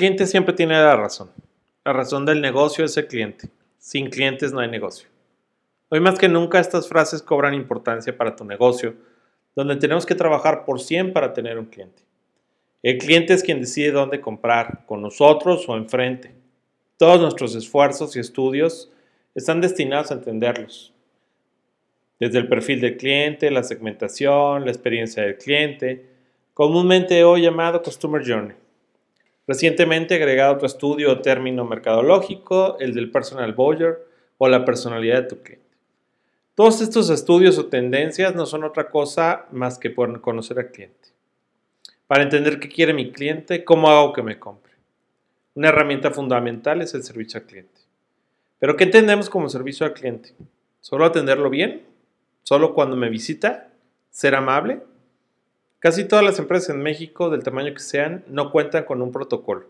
cliente siempre tiene la razón. La razón del negocio es el cliente. Sin clientes no hay negocio. Hoy más que nunca estas frases cobran importancia para tu negocio, donde tenemos que trabajar por 100 para tener un cliente. El cliente es quien decide dónde comprar, con nosotros o enfrente. Todos nuestros esfuerzos y estudios están destinados a entenderlos. Desde el perfil del cliente, la segmentación, la experiencia del cliente, comúnmente hoy llamado Customer Journey. Recientemente agregado otro estudio o término mercadológico, el del Personal Buyer o la personalidad de tu cliente. Todos estos estudios o tendencias no son otra cosa más que por conocer al cliente. Para entender qué quiere mi cliente, cómo hago que me compre. Una herramienta fundamental es el servicio al cliente. Pero ¿qué entendemos como servicio al cliente? ¿Solo atenderlo bien? ¿Solo cuando me visita? ¿Ser amable? Casi todas las empresas en México, del tamaño que sean, no cuentan con un protocolo,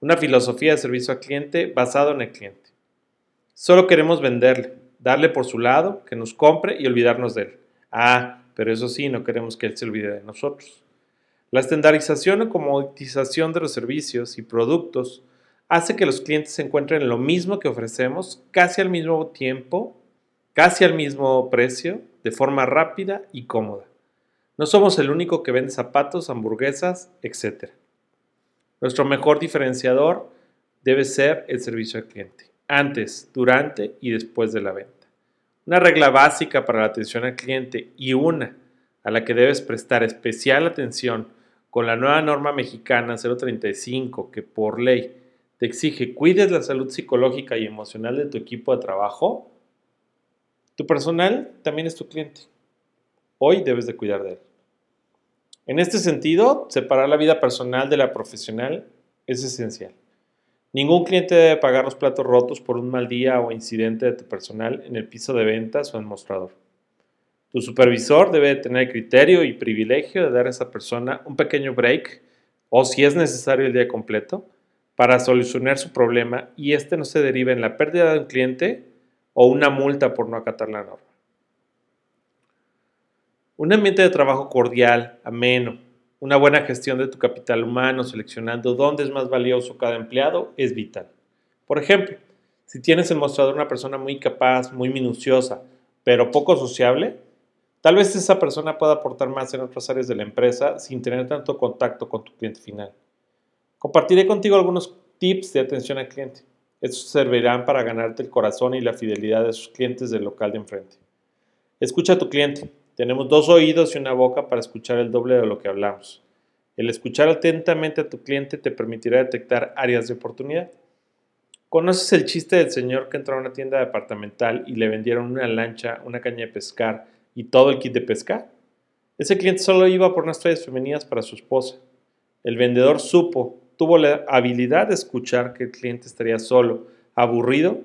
una filosofía de servicio al cliente basado en el cliente. Solo queremos venderle, darle por su lado, que nos compre y olvidarnos de él. Ah, pero eso sí, no queremos que él se olvide de nosotros. La estandarización o comodización de los servicios y productos hace que los clientes encuentren lo mismo que ofrecemos casi al mismo tiempo, casi al mismo precio, de forma rápida y cómoda. No somos el único que vende zapatos, hamburguesas, etc. Nuestro mejor diferenciador debe ser el servicio al cliente, antes, durante y después de la venta. Una regla básica para la atención al cliente y una a la que debes prestar especial atención con la nueva norma mexicana 035 que por ley te exige cuides la salud psicológica y emocional de tu equipo de trabajo, tu personal también es tu cliente. Hoy debes de cuidar de él. En este sentido, separar la vida personal de la profesional es esencial. Ningún cliente debe pagar los platos rotos por un mal día o incidente de tu personal en el piso de ventas o en mostrador. Tu supervisor debe tener el criterio y privilegio de dar a esa persona un pequeño break o si es necesario el día completo para solucionar su problema y este no se derive en la pérdida de un cliente o una multa por no acatar la norma. Un ambiente de trabajo cordial, ameno, una buena gestión de tu capital humano, seleccionando dónde es más valioso cada empleado, es vital. Por ejemplo, si tienes en mostrador una persona muy capaz, muy minuciosa, pero poco sociable, tal vez esa persona pueda aportar más en otras áreas de la empresa sin tener tanto contacto con tu cliente final. Compartiré contigo algunos tips de atención al cliente. Estos servirán para ganarte el corazón y la fidelidad de sus clientes del local de enfrente. Escucha a tu cliente. Tenemos dos oídos y una boca para escuchar el doble de lo que hablamos. El escuchar atentamente a tu cliente te permitirá detectar áreas de oportunidad. ¿Conoces el chiste del señor que entró a una tienda departamental y le vendieron una lancha, una caña de pescar y todo el kit de pescar? Ese cliente solo iba por unas toallas femeninas para su esposa. El vendedor supo, tuvo la habilidad de escuchar que el cliente estaría solo, aburrido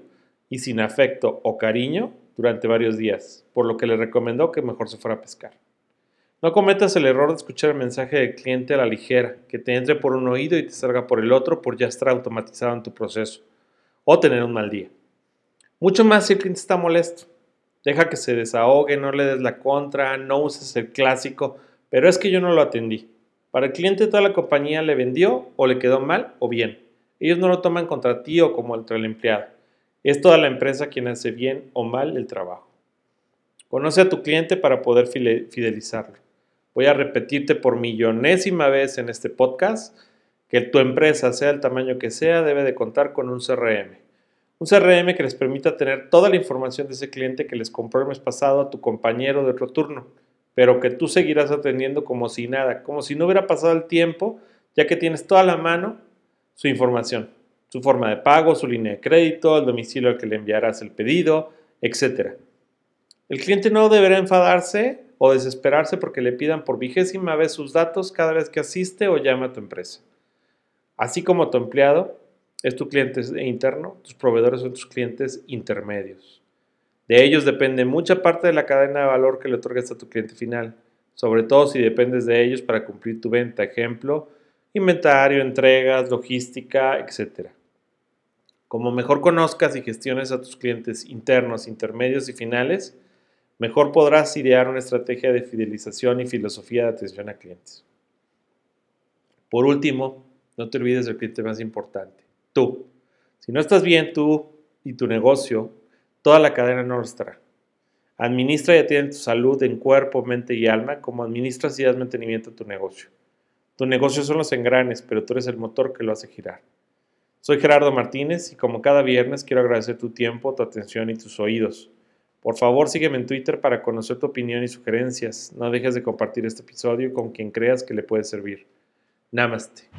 y sin afecto o cariño durante varios días, por lo que le recomendó que mejor se fuera a pescar. No cometas el error de escuchar el mensaje del cliente a la ligera, que te entre por un oído y te salga por el otro por ya estar automatizado en tu proceso, o tener un mal día. Mucho más si el cliente está molesto. Deja que se desahogue, no le des la contra, no uses el clásico, pero es que yo no lo atendí. Para el cliente toda la compañía le vendió o le quedó mal o bien. Ellos no lo toman contra ti o como contra el empleado. Es toda la empresa quien hace bien o mal el trabajo. Conoce a tu cliente para poder fidelizarlo. Voy a repetirte por millonésima vez en este podcast que tu empresa, sea el tamaño que sea, debe de contar con un CRM. Un CRM que les permita tener toda la información de ese cliente que les compró el mes pasado a tu compañero de otro turno, pero que tú seguirás atendiendo como si nada, como si no hubiera pasado el tiempo, ya que tienes toda la mano su información su forma de pago, su línea de crédito, el domicilio al que le enviarás el pedido, etc. El cliente no deberá enfadarse o desesperarse porque le pidan por vigésima vez sus datos cada vez que asiste o llama a tu empresa. Así como tu empleado es tu cliente interno, tus proveedores son tus clientes intermedios. De ellos depende mucha parte de la cadena de valor que le otorgas a tu cliente final, sobre todo si dependes de ellos para cumplir tu venta, ejemplo, inventario, entregas, logística, etc. Como mejor conozcas y gestiones a tus clientes internos, intermedios y finales, mejor podrás idear una estrategia de fidelización y filosofía de atención a clientes. Por último, No te olvides del cliente más importante, tú. Si no estás bien tú y tu negocio, toda la cadena no lo estará. Administra y atiende tu salud en cuerpo, mente y alma como administras y das mantenimiento a tu negocio. Tu negocio son los engranes, pero tú eres el motor que lo hace girar. Soy Gerardo Martínez y como cada viernes quiero agradecer tu tiempo, tu atención y tus oídos. Por favor, sígueme en Twitter para conocer tu opinión y sugerencias. No dejes de compartir este episodio con quien creas que le puede servir. Namaste.